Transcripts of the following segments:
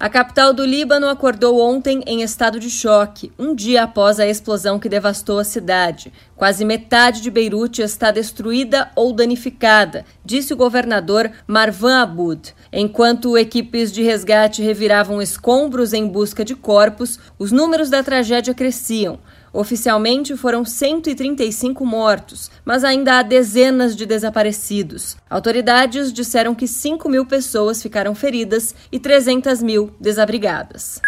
A capital do Líbano acordou ontem em estado de choque, um dia após a explosão que devastou a cidade. Quase metade de Beirute está destruída ou danificada, disse o governador Marwan Aboud. Enquanto equipes de resgate reviravam escombros em busca de corpos, os números da tragédia cresciam. Oficialmente foram 135 mortos, mas ainda há dezenas de desaparecidos. Autoridades disseram que 5 mil pessoas ficaram feridas e 300 mil desabrigadas.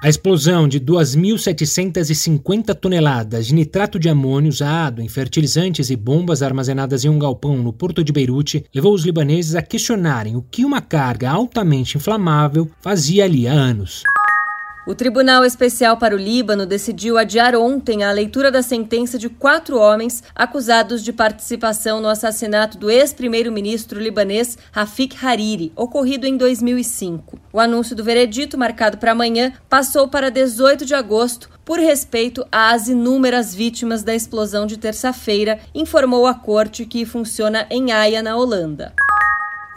A explosão de 2.750 toneladas de nitrato de amônio usado em fertilizantes e bombas armazenadas em um galpão no porto de Beirute levou os libaneses a questionarem o que uma carga altamente inflamável fazia ali há anos. O Tribunal Especial para o Líbano decidiu adiar ontem a leitura da sentença de quatro homens acusados de participação no assassinato do ex-primeiro-ministro libanês Rafik Hariri, ocorrido em 2005. O anúncio do veredito, marcado para amanhã, passou para 18 de agosto por respeito às inúmeras vítimas da explosão de terça-feira, informou a corte que funciona em Haia, na Holanda.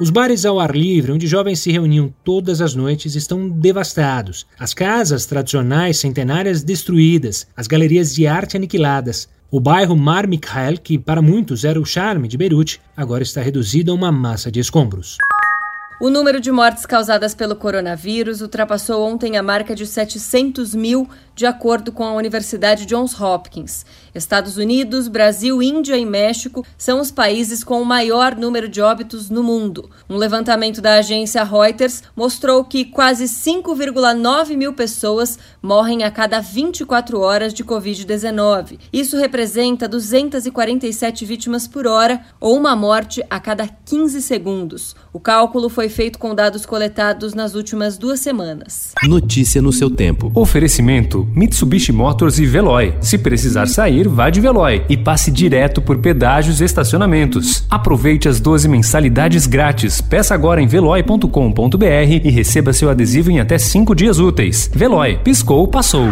Os bares ao ar livre, onde jovens se reuniam todas as noites, estão devastados. As casas tradicionais centenárias destruídas, as galerias de arte aniquiladas. O bairro Mar Mikhael, que para muitos era o charme de Beirute, agora está reduzido a uma massa de escombros. O número de mortes causadas pelo coronavírus ultrapassou ontem a marca de 700 mil, de acordo com a Universidade Johns Hopkins. Estados Unidos, Brasil, Índia e México são os países com o maior número de óbitos no mundo. Um levantamento da agência Reuters mostrou que quase 5,9 mil pessoas morrem a cada 24 horas de Covid-19. Isso representa 247 vítimas por hora ou uma morte a cada 15 segundos. O cálculo foi feito com dados coletados nas últimas duas semanas. Notícia no seu tempo. Oferecimento: Mitsubishi Motors e Veloy. Se precisar sair, vá de Veloy e passe direto por pedágios e estacionamentos. Aproveite as 12 mensalidades grátis. Peça agora em veloy.com.br e receba seu adesivo em até 5 dias úteis. Veloy, piscou, passou.